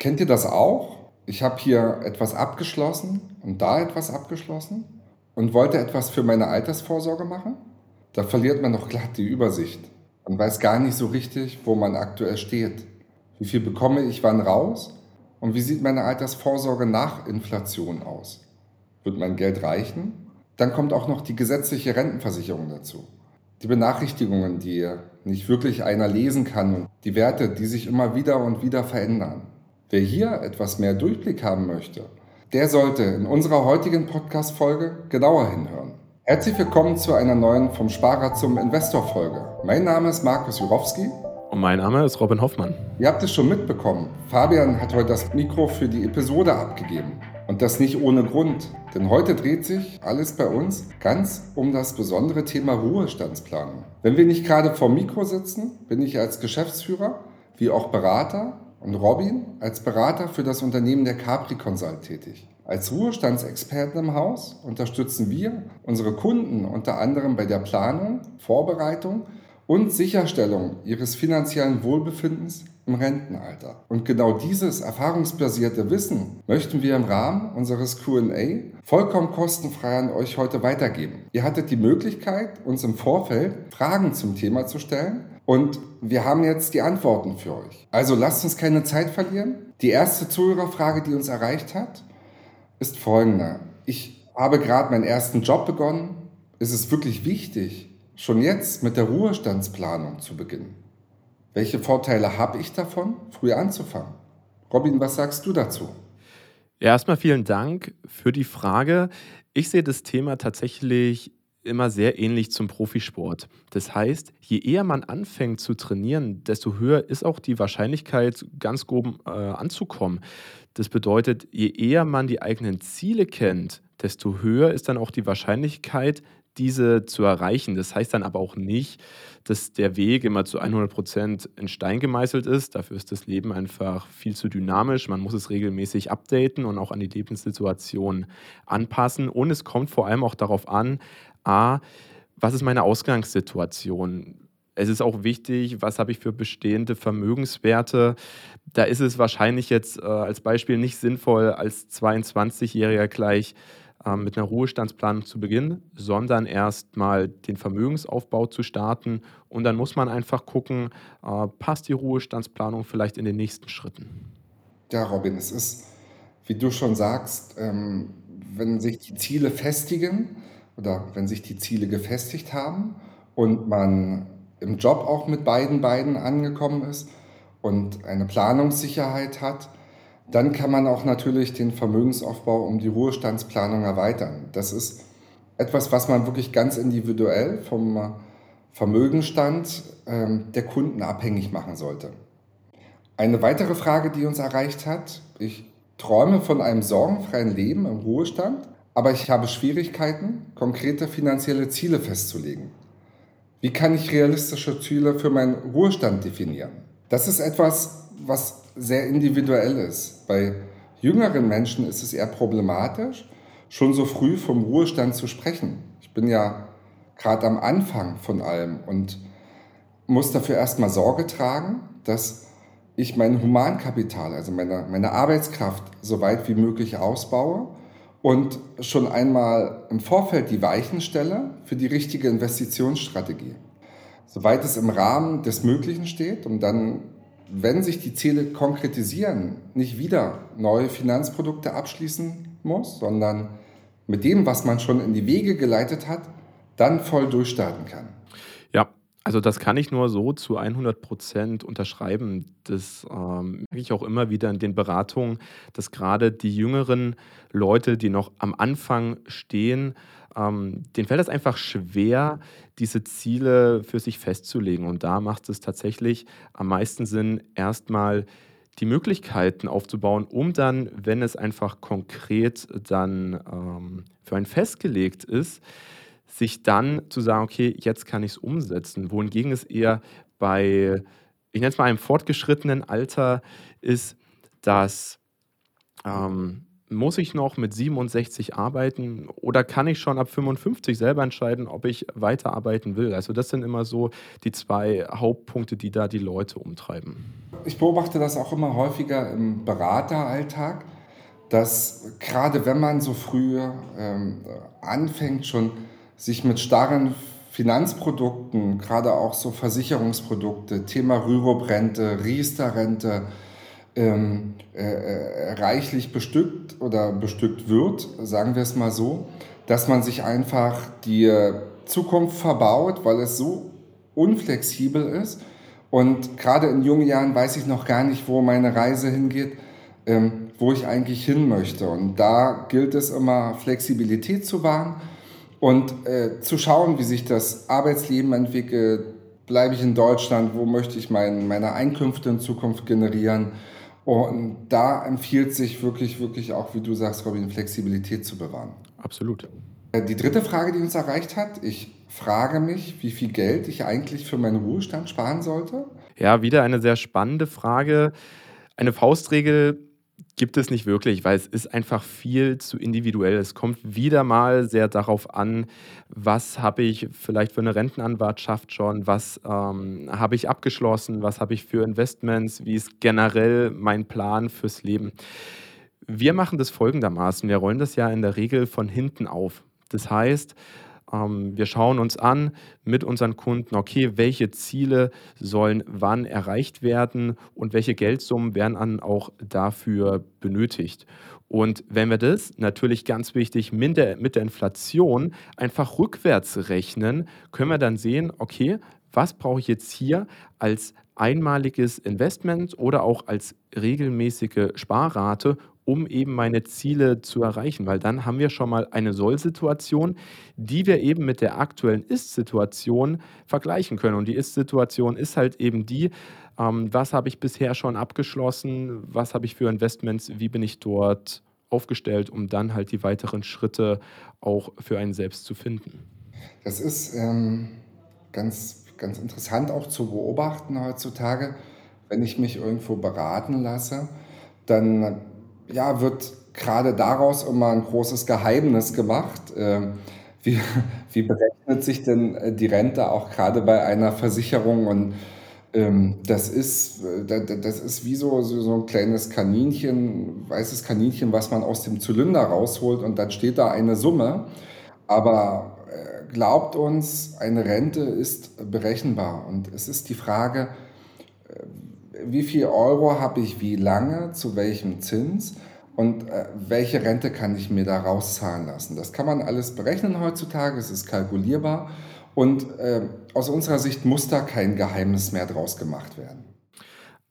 Kennt ihr das auch? Ich habe hier etwas abgeschlossen und da etwas abgeschlossen und wollte etwas für meine Altersvorsorge machen. Da verliert man doch glatt die Übersicht. Man weiß gar nicht so richtig, wo man aktuell steht. Wie viel bekomme ich wann raus? Und wie sieht meine Altersvorsorge nach Inflation aus? Wird mein Geld reichen? Dann kommt auch noch die gesetzliche Rentenversicherung dazu. Die Benachrichtigungen, die nicht wirklich einer lesen kann und die Werte, die sich immer wieder und wieder verändern. Wer hier etwas mehr Durchblick haben möchte, der sollte in unserer heutigen Podcast-Folge genauer hinhören. Herzlich willkommen zu einer neuen Vom Sparer zum Investor Folge. Mein Name ist Markus Jurowski. Und mein Name ist Robin Hoffmann. Ihr habt es schon mitbekommen. Fabian hat heute das Mikro für die Episode abgegeben. Und das nicht ohne Grund. Denn heute dreht sich alles bei uns ganz um das besondere Thema Ruhestandsplanung. Wenn wir nicht gerade vor Mikro sitzen, bin ich als Geschäftsführer wie auch Berater und Robin als Berater für das Unternehmen der Capri Consult tätig. Als Ruhestandsexperten im Haus unterstützen wir unsere Kunden unter anderem bei der Planung, Vorbereitung und Sicherstellung ihres finanziellen Wohlbefindens im Rentenalter. Und genau dieses erfahrungsbasierte Wissen möchten wir im Rahmen unseres QA vollkommen kostenfrei an euch heute weitergeben. Ihr hattet die Möglichkeit, uns im Vorfeld Fragen zum Thema zu stellen und wir haben jetzt die Antworten für euch. Also lasst uns keine Zeit verlieren. Die erste Zuhörerfrage, die uns erreicht hat, ist folgende. Ich habe gerade meinen ersten Job begonnen. Ist es wirklich wichtig, schon jetzt mit der Ruhestandsplanung zu beginnen? Welche Vorteile habe ich davon, früh anzufangen? Robin, was sagst du dazu? Erstmal vielen Dank für die Frage. Ich sehe das Thema tatsächlich immer sehr ähnlich zum Profisport. Das heißt, je eher man anfängt zu trainieren, desto höher ist auch die Wahrscheinlichkeit, ganz oben äh, anzukommen. Das bedeutet, je eher man die eigenen Ziele kennt, desto höher ist dann auch die Wahrscheinlichkeit, diese zu erreichen. Das heißt dann aber auch nicht, dass der Weg immer zu 100 Prozent in Stein gemeißelt ist. Dafür ist das Leben einfach viel zu dynamisch. Man muss es regelmäßig updaten und auch an die Lebenssituation anpassen. Und es kommt vor allem auch darauf an, a, was ist meine Ausgangssituation? Es ist auch wichtig, was habe ich für bestehende Vermögenswerte. Da ist es wahrscheinlich jetzt äh, als Beispiel nicht sinnvoll, als 22-Jähriger gleich ähm, mit einer Ruhestandsplanung zu beginnen, sondern erst mal den Vermögensaufbau zu starten. Und dann muss man einfach gucken, äh, passt die Ruhestandsplanung vielleicht in den nächsten Schritten. Ja, Robin, es ist, wie du schon sagst, ähm, wenn sich die Ziele festigen oder wenn sich die Ziele gefestigt haben und man im Job auch mit beiden Beinen angekommen ist und eine Planungssicherheit hat, dann kann man auch natürlich den Vermögensaufbau um die Ruhestandsplanung erweitern. Das ist etwas, was man wirklich ganz individuell vom Vermögenstand ähm, der Kunden abhängig machen sollte. Eine weitere Frage, die uns erreicht hat, ich träume von einem sorgenfreien Leben im Ruhestand, aber ich habe Schwierigkeiten, konkrete finanzielle Ziele festzulegen. Wie kann ich realistische Ziele für meinen Ruhestand definieren? Das ist etwas, was sehr individuell ist. Bei jüngeren Menschen ist es eher problematisch, schon so früh vom Ruhestand zu sprechen. Ich bin ja gerade am Anfang von allem und muss dafür erstmal Sorge tragen, dass ich mein Humankapital, also meine, meine Arbeitskraft, so weit wie möglich ausbaue und schon einmal im Vorfeld die Weichen stelle für die richtige Investitionsstrategie. Soweit es im Rahmen des Möglichen steht, um dann wenn sich die Ziele konkretisieren, nicht wieder neue Finanzprodukte abschließen muss, sondern mit dem, was man schon in die Wege geleitet hat, dann voll durchstarten kann. Also das kann ich nur so zu 100 Prozent unterschreiben. Das ähm, merke ich auch immer wieder in den Beratungen, dass gerade die jüngeren Leute, die noch am Anfang stehen, ähm, denen fällt es einfach schwer, diese Ziele für sich festzulegen. Und da macht es tatsächlich am meisten Sinn, erstmal die Möglichkeiten aufzubauen, um dann, wenn es einfach konkret dann ähm, für einen festgelegt ist, sich dann zu sagen, okay, jetzt kann ich es umsetzen. Wohingegen es eher bei, ich nenne es mal einem fortgeschrittenen Alter ist, dass ähm, muss ich noch mit 67 arbeiten oder kann ich schon ab 55 selber entscheiden, ob ich weiterarbeiten will? Also das sind immer so die zwei Hauptpunkte, die da die Leute umtreiben. Ich beobachte das auch immer häufiger im Berateralltag, dass gerade wenn man so früh ähm, anfängt, schon sich mit starren Finanzprodukten, gerade auch so Versicherungsprodukte, Thema Rürup-Rente, Riester-Rente, ähm, äh, äh, reichlich bestückt oder bestückt wird, sagen wir es mal so, dass man sich einfach die Zukunft verbaut, weil es so unflexibel ist. Und gerade in jungen Jahren weiß ich noch gar nicht, wo meine Reise hingeht, ähm, wo ich eigentlich hin möchte. Und da gilt es immer, Flexibilität zu wahren und äh, zu schauen, wie sich das Arbeitsleben entwickelt. Bleibe ich in Deutschland? Wo möchte ich mein, meine Einkünfte in Zukunft generieren? Und da empfiehlt sich wirklich, wirklich auch, wie du sagst, Robin, Flexibilität zu bewahren. Absolut. Äh, die dritte Frage, die uns erreicht hat, ich frage mich, wie viel Geld ich eigentlich für meinen Ruhestand sparen sollte. Ja, wieder eine sehr spannende Frage. Eine Faustregel gibt es nicht wirklich, weil es ist einfach viel zu individuell. Es kommt wieder mal sehr darauf an, was habe ich vielleicht für eine Rentenanwartschaft schon, was ähm, habe ich abgeschlossen, was habe ich für Investments, wie ist generell mein Plan fürs Leben. Wir machen das folgendermaßen, wir rollen das ja in der Regel von hinten auf. Das heißt, ähm, wir schauen uns an mit unseren Kunden, okay, welche Ziele sollen wann erreicht werden und welche Geldsummen werden dann auch dafür benötigt. Und wenn wir das natürlich ganz wichtig mit der, mit der Inflation einfach rückwärts rechnen, können wir dann sehen, okay, was brauche ich jetzt hier als einmaliges Investment oder auch als regelmäßige Sparrate, um eben meine Ziele zu erreichen, weil dann haben wir schon mal eine Soll-Situation, die wir eben mit der aktuellen Ist-Situation vergleichen können. Und die Ist-Situation ist halt eben die, ähm, was habe ich bisher schon abgeschlossen, was habe ich für Investments, wie bin ich dort aufgestellt, um dann halt die weiteren Schritte auch für einen selbst zu finden. Das ist ähm, ganz, ganz interessant auch zu beobachten heutzutage, wenn ich mich irgendwo beraten lasse, dann ja, wird gerade daraus immer ein großes Geheimnis gemacht. Ähm, wie, wie berechnet sich denn äh, die Rente auch gerade bei einer Versicherung? Und ähm, das, ist, äh, das ist wie so, so ein kleines Kaninchen, weißes Kaninchen, was man aus dem Zylinder rausholt und dann steht da eine Summe. Aber äh, glaubt uns, eine Rente ist berechenbar. Und es ist die Frage, wie viel Euro habe ich wie lange, zu welchem Zins und äh, welche Rente kann ich mir da rauszahlen lassen. Das kann man alles berechnen heutzutage, es ist kalkulierbar und äh, aus unserer Sicht muss da kein Geheimnis mehr draus gemacht werden.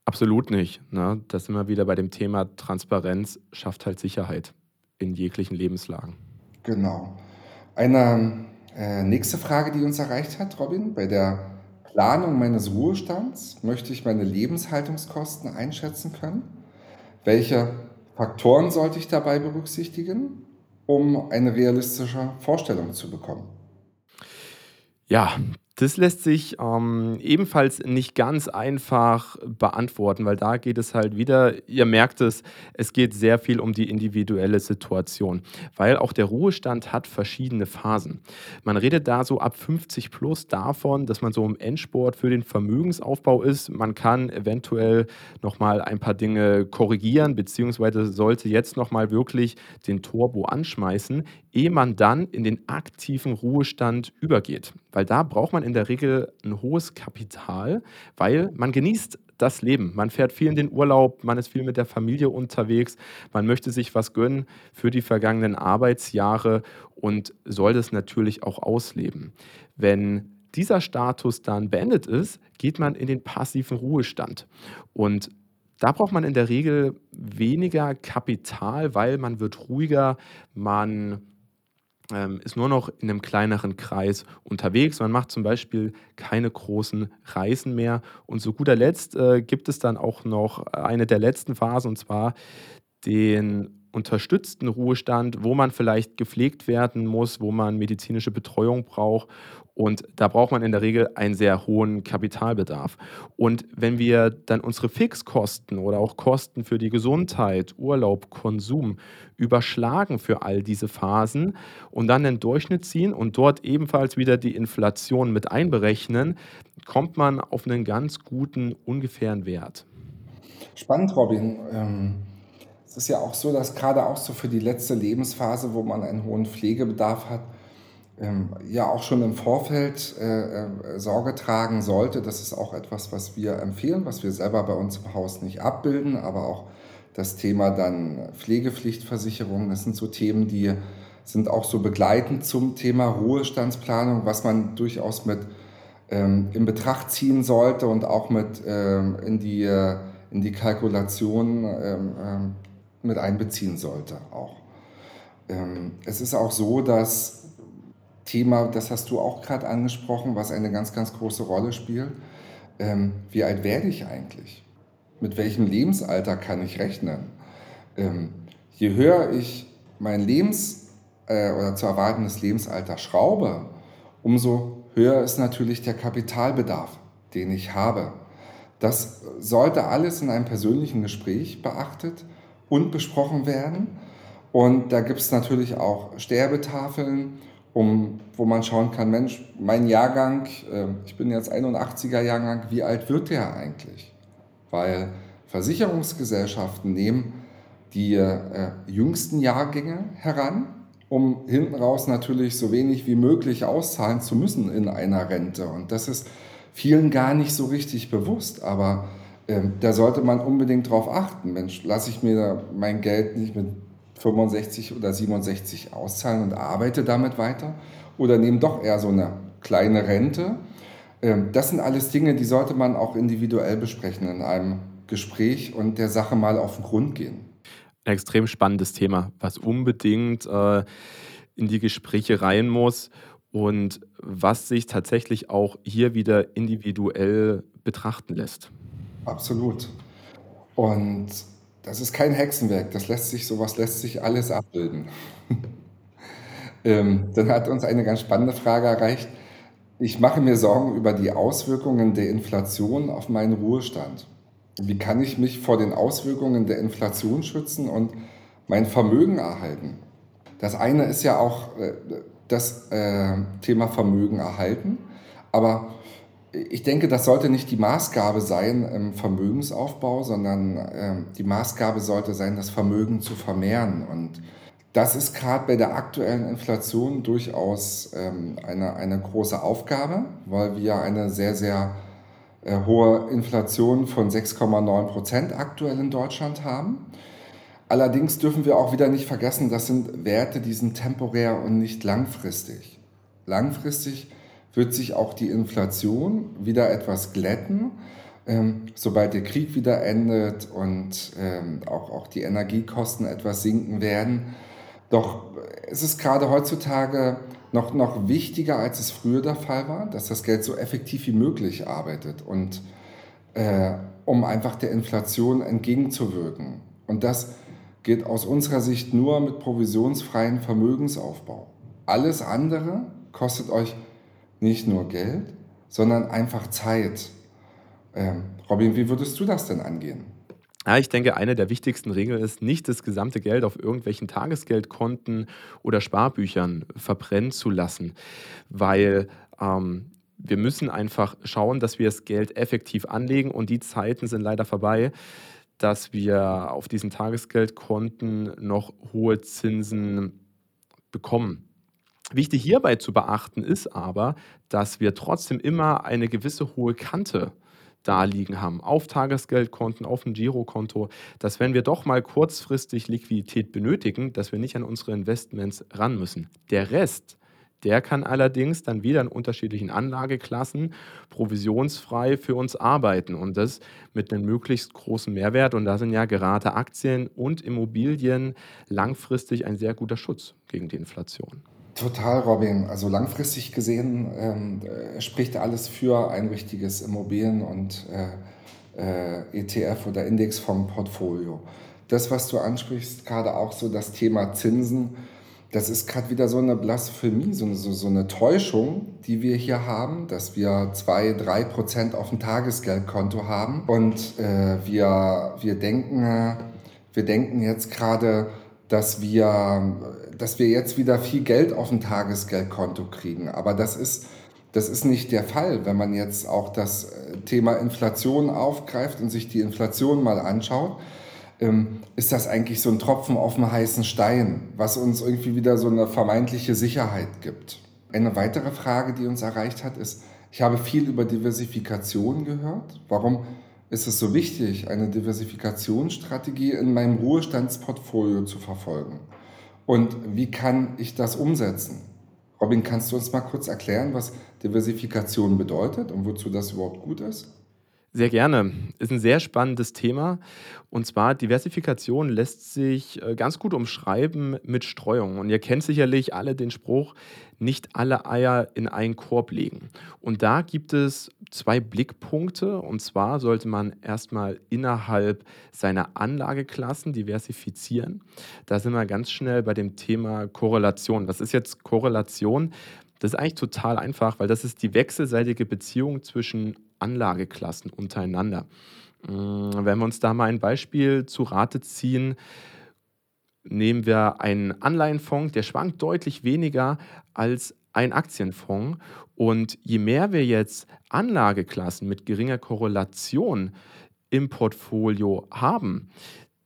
Absolut nicht. Ne? Das sind wir wieder bei dem Thema Transparenz schafft halt Sicherheit in jeglichen Lebenslagen. Genau. Eine äh, nächste Frage, die uns erreicht hat, Robin, bei der Planung meines Ruhestands möchte ich meine Lebenshaltungskosten einschätzen können. Welche Faktoren sollte ich dabei berücksichtigen, um eine realistische Vorstellung zu bekommen? Ja, das lässt sich ähm, ebenfalls nicht ganz einfach beantworten, weil da geht es halt wieder, ihr merkt es, es geht sehr viel um die individuelle Situation, weil auch der Ruhestand hat verschiedene Phasen. Man redet da so ab 50 plus davon, dass man so im Endsport für den Vermögensaufbau ist. Man kann eventuell nochmal ein paar Dinge korrigieren, beziehungsweise sollte jetzt nochmal wirklich den Turbo anschmeißen, ehe man dann in den aktiven Ruhestand übergeht. Weil da braucht man in der Regel ein hohes Kapital, weil man genießt das Leben. Man fährt viel in den Urlaub, man ist viel mit der Familie unterwegs, man möchte sich was gönnen für die vergangenen Arbeitsjahre und soll das natürlich auch ausleben. Wenn dieser Status dann beendet ist, geht man in den passiven Ruhestand. Und da braucht man in der Regel weniger Kapital, weil man wird ruhiger, man ähm, ist nur noch in einem kleineren Kreis unterwegs. Man macht zum Beispiel keine großen Reisen mehr. Und zu guter Letzt äh, gibt es dann auch noch eine der letzten Phasen, und zwar den unterstützten Ruhestand, wo man vielleicht gepflegt werden muss, wo man medizinische Betreuung braucht Und da braucht man in der Regel einen sehr hohen Kapitalbedarf. Und wenn wir dann unsere Fixkosten oder auch Kosten für die Gesundheit, Urlaub, Konsum überschlagen für all diese Phasen und dann den Durchschnitt ziehen und dort ebenfalls wieder die Inflation mit einberechnen, kommt man auf einen ganz guten ungefähren Wert. Spannend, Robin. Ähm, es ist ja auch so, dass gerade auch so für die letzte Lebensphase, wo man einen hohen Pflegebedarf hat, ähm, ja auch schon im Vorfeld äh, äh, Sorge tragen sollte. Das ist auch etwas, was wir empfehlen, was wir selber bei uns im Haus nicht abbilden, aber auch das Thema dann Pflegepflichtversicherung, das sind so Themen, die sind auch so begleitend zum Thema Ruhestandsplanung, was man durchaus mit ähm, in Betracht ziehen sollte und auch mit ähm, in, die, in die Kalkulation ähm, ähm mit einbeziehen sollte auch. Ähm, es ist auch so, dass Thema, das hast du auch gerade angesprochen, was eine ganz, ganz große Rolle spielt. Ähm, wie alt werde ich eigentlich? Mit welchem Lebensalter kann ich rechnen? Ähm, je höher ich mein Lebens- äh, oder zu erwartendes Lebensalter schraube, umso höher ist natürlich der Kapitalbedarf, den ich habe. Das sollte alles in einem persönlichen Gespräch beachtet und besprochen werden. Und da gibt es natürlich auch Sterbetafeln um, wo man schauen kann, Mensch, mein Jahrgang, äh, ich bin jetzt 81er Jahrgang, wie alt wird der eigentlich? Weil Versicherungsgesellschaften nehmen die äh, jüngsten Jahrgänge heran, um hinten raus natürlich so wenig wie möglich auszahlen zu müssen in einer Rente. Und das ist vielen gar nicht so richtig bewusst, aber äh, da sollte man unbedingt drauf achten. Mensch, lasse ich mir mein Geld nicht mit 65 oder 67 auszahlen und arbeite damit weiter oder nehme doch eher so eine kleine Rente. Ähm, das sind alles Dinge, die sollte man auch individuell besprechen in einem Gespräch und der Sache mal auf den Grund gehen. Ein extrem spannendes Thema, was unbedingt äh, in die Gespräche rein muss und was sich tatsächlich auch hier wieder individuell betrachten lässt. Absolut. Und das ist kein Hexenwerk, das lässt sich, sowas lässt sich alles abbilden. ähm, dann hat uns eine ganz spannende Frage erreicht. Ich mache mir Sorgen über die Auswirkungen der Inflation auf meinen Ruhestand. Wie kann ich mich vor den Auswirkungen der Inflation schützen und mein Vermögen erhalten? Das eine ist ja auch äh, das äh, Thema Vermögen erhalten, aber ich denke, das sollte nicht die Maßgabe sein im Vermögensaufbau, sondern äh, die Maßgabe sollte sein, das Vermögen zu vermehren. Und das ist gerade bei der aktuellen Inflation durchaus ähm, eine, eine große Aufgabe, weil wir eine sehr, sehr äh, hohe Inflation von 6,9 Prozent aktuell in Deutschland haben. Allerdings dürfen wir auch wieder nicht vergessen, das sind Werte, die sind temporär und nicht langfristig. Langfristig wird sich auch die Inflation wieder etwas glätten, ähm, sobald der Krieg wieder endet und ähm, auch, auch die Energiekosten etwas sinken werden. Doch es ist gerade heutzutage noch, noch wichtiger, als es früher der Fall war, dass das Geld so effektiv wie möglich arbeitet und äh, um einfach der Inflation entgegenzuwirken. Und das geht aus unserer Sicht nur mit provisionsfreien Vermögensaufbau. Alles andere kostet euch nicht nur Geld, sondern einfach Zeit. Ähm, Robin, wie würdest du das denn angehen? Ja, ich denke, eine der wichtigsten Regeln ist, nicht das gesamte Geld auf irgendwelchen Tagesgeldkonten oder Sparbüchern verbrennen zu lassen, weil ähm, wir müssen einfach schauen, dass wir das Geld effektiv anlegen und die Zeiten sind leider vorbei, dass wir auf diesen Tagesgeldkonten noch hohe Zinsen bekommen. Wichtig hierbei zu beachten ist aber, dass wir trotzdem immer eine gewisse hohe Kante da liegen haben, auf Tagesgeldkonten, auf dem Girokonto, dass wenn wir doch mal kurzfristig Liquidität benötigen, dass wir nicht an unsere Investments ran müssen. Der Rest, der kann allerdings dann wieder in unterschiedlichen Anlageklassen provisionsfrei für uns arbeiten und das mit einem möglichst großen Mehrwert. Und da sind ja gerade Aktien und Immobilien langfristig ein sehr guter Schutz gegen die Inflation. Total, Robin. Also langfristig gesehen ähm, äh, spricht alles für ein richtiges Immobilien- und äh, äh, ETF- oder Indexfondsportfolio. Das, was du ansprichst, gerade auch so das Thema Zinsen, Das ist gerade wieder so eine Blasphemie, so so so 'ne Täuschung, die wir hier haben, dass wir 2, 3 Prozent auf'm Tagesgeldkonto haben und, äh, wir wir denken äh, wir denken jetzt gerade, dass wir dass wir jetzt wieder viel Geld auf'm Tagesgeldkonto kriegen. Aber das ist das ist nicht der Fall. Wenn man jetzt auch das, äh, Thema Inflation aufgreift und sich die Inflation mal anschaut, ähm, ist das eigentlich so ein Tropfen auf dem heißen Stein, was uns irgendwie wieder so eine vermeintliche Sicherheit gibt. Eine weitere Frage, die uns erreicht hat, ist, ich habe viel über Diversifikation gehört. Warum ist es so wichtig, eine Diversifikationsstrategie in meinem Ruhestandsportfolio zu verfolgen? Und wie kann ich das umsetzen? Robin, kannst du uns mal kurz erklären, was Diversifikation bedeutet und wozu das überhaupt gut ist? Sehr gerne. Ist ein sehr spannendes Thema. Und zwar Diversifikation lässt sich äh, ganz gut umschreiben mit Streuung. Und ihr kennt sicherlich alle den Spruch, nicht alle Eier in einen Korb legen. Und da gibt es zwei Blickpunkte. Und zwar sollte man erstmal innerhalb seiner Anlageklassen diversifizieren. Da sind wir ganz schnell bei dem Thema Korrelation. Was ist jetzt Korrelation? Das ist eigentlich total einfach, weil das ist die wechselseitige Beziehung zwischen Anlageklassen untereinander. Mm, wenn wir uns da mal ein Beispiel zu Rate ziehen, nehmen wir einen Anleihenfonds, der schwankt deutlich weniger als ein Aktienfonds. Und je mehr wir jetzt Anlageklassen mit geringer Korrelation im Portfolio haben,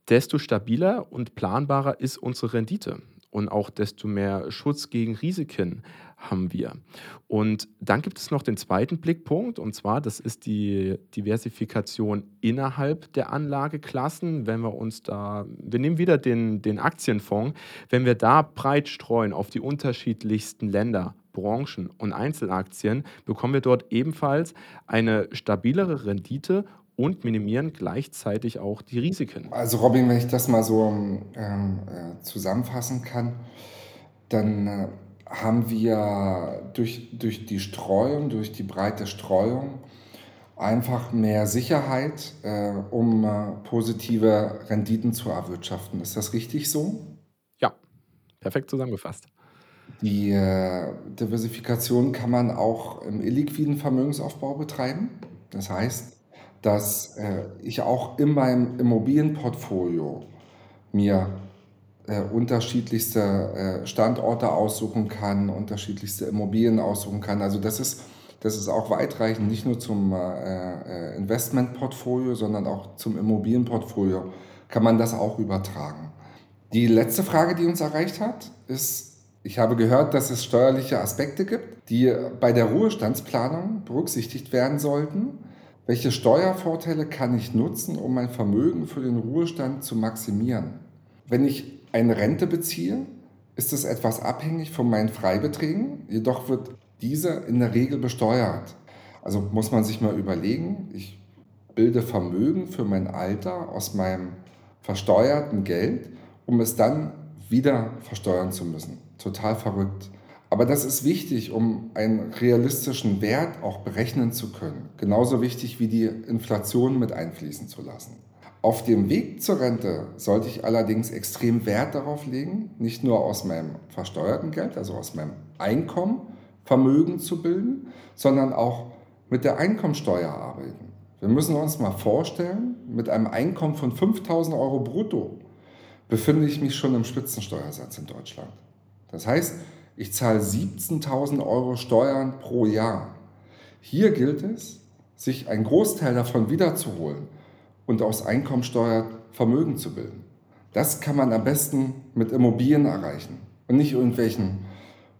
desto stabiler und planbarer ist unsere Rendite und auch desto mehr Schutz gegen Risiken haben wir. Und dann gibt es noch den zweiten Blickpunkt, und zwar, das ist die Diversifikation innerhalb der Anlageklassen. Wenn wir uns da, wir nehmen wieder den, den Aktienfonds, wenn wir da breit streuen auf die unterschiedlichsten Länder, Branchen und Einzelaktien, bekommen wir dort ebenfalls eine stabilere Rendite und minimieren gleichzeitig auch die Risiken. Also Robin, wenn ich das mal so ähm, äh, zusammenfassen kann, dann äh, haben wir durch, durch die Streuung, durch die breite Streuung einfach mehr Sicherheit, äh, um äh, positive Renditen zu erwirtschaften. Ist das richtig so? Ja, perfekt zusammengefasst. Die äh, Diversifikation kann man auch im illiquiden Vermögensaufbau betreiben. Das heißt, dass äh, ich auch in meinem Immobilienportfolio mir äh, unterschiedlichste äh, Standorte aussuchen kann, unterschiedlichste Immobilien aussuchen kann. Also das ist, das ist auch weitreichend, nicht nur zum äh, äh, Investmentportfolio, sondern auch zum Immobilienportfolio kann man das auch übertragen. Die letzte Frage, die uns erreicht hat, ist, ich habe gehört, dass es steuerliche Aspekte gibt, die bei der Ruhestandsplanung berücksichtigt werden sollten. Welche Steuervorteile kann ich nutzen, um mein Vermögen für den Ruhestand zu maximieren? Wenn ich eine Rente beziehe, ist es etwas abhängig von meinen Freibeträgen, jedoch wird diese in der Regel besteuert. Also muss man sich mal überlegen, ich bilde Vermögen für mein Alter aus meinem versteuerten Geld, um es dann wieder versteuern zu müssen. Total verrückt. Aber das ist wichtig, um einen realistischen Wert auch berechnen zu können. Genauso wichtig wie die Inflation mit einfließen zu lassen. Auf dem Weg zur Rente sollte ich allerdings extrem Wert darauf legen, nicht nur aus meinem versteuerten Geld, also aus meinem Einkommen, Vermögen zu bilden, sondern auch mit der Einkommensteuer arbeiten. Wir müssen uns mal vorstellen, mit einem Einkommen von 5000 Euro brutto befinde ich mich schon im Spitzensteuersatz in Deutschland. Das heißt, ich zahle 17.000 Euro Steuern pro Jahr. Hier gilt es, sich einen Großteil davon wiederzuholen und aus Einkommensteuer Vermögen zu bilden. Das kann man am besten mit Immobilien erreichen und nicht irgendwelchen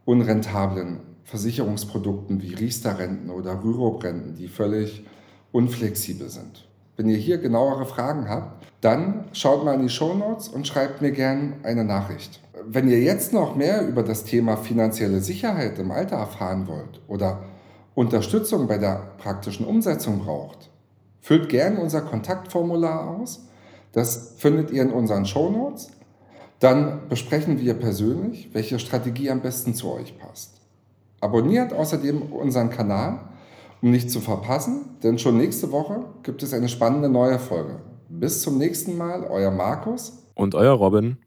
unrentablen Versicherungsprodukten wie Riester-Renten oder Rürup-Renten, die völlig unflexibel sind. Wenn ihr hier genauere Fragen habt, dann schaut mal in die Show Notes und schreibt mir gerne eine Nachricht wenn ihr jetzt noch mehr über das Thema finanzielle Sicherheit im Alter erfahren wollt oder Unterstützung bei der praktischen Umsetzung braucht, füllt gerne unser Kontaktformular aus. Das findet ihr in unseren Shownotes. Dann besprechen wir persönlich, welche Strategie am besten zu euch passt. Abonniert außerdem unseren Kanal, um nichts zu verpassen, denn schon nächste Woche gibt es eine spannende neue Folge. Bis zum nächsten Mal, euer Markus und euer Robin.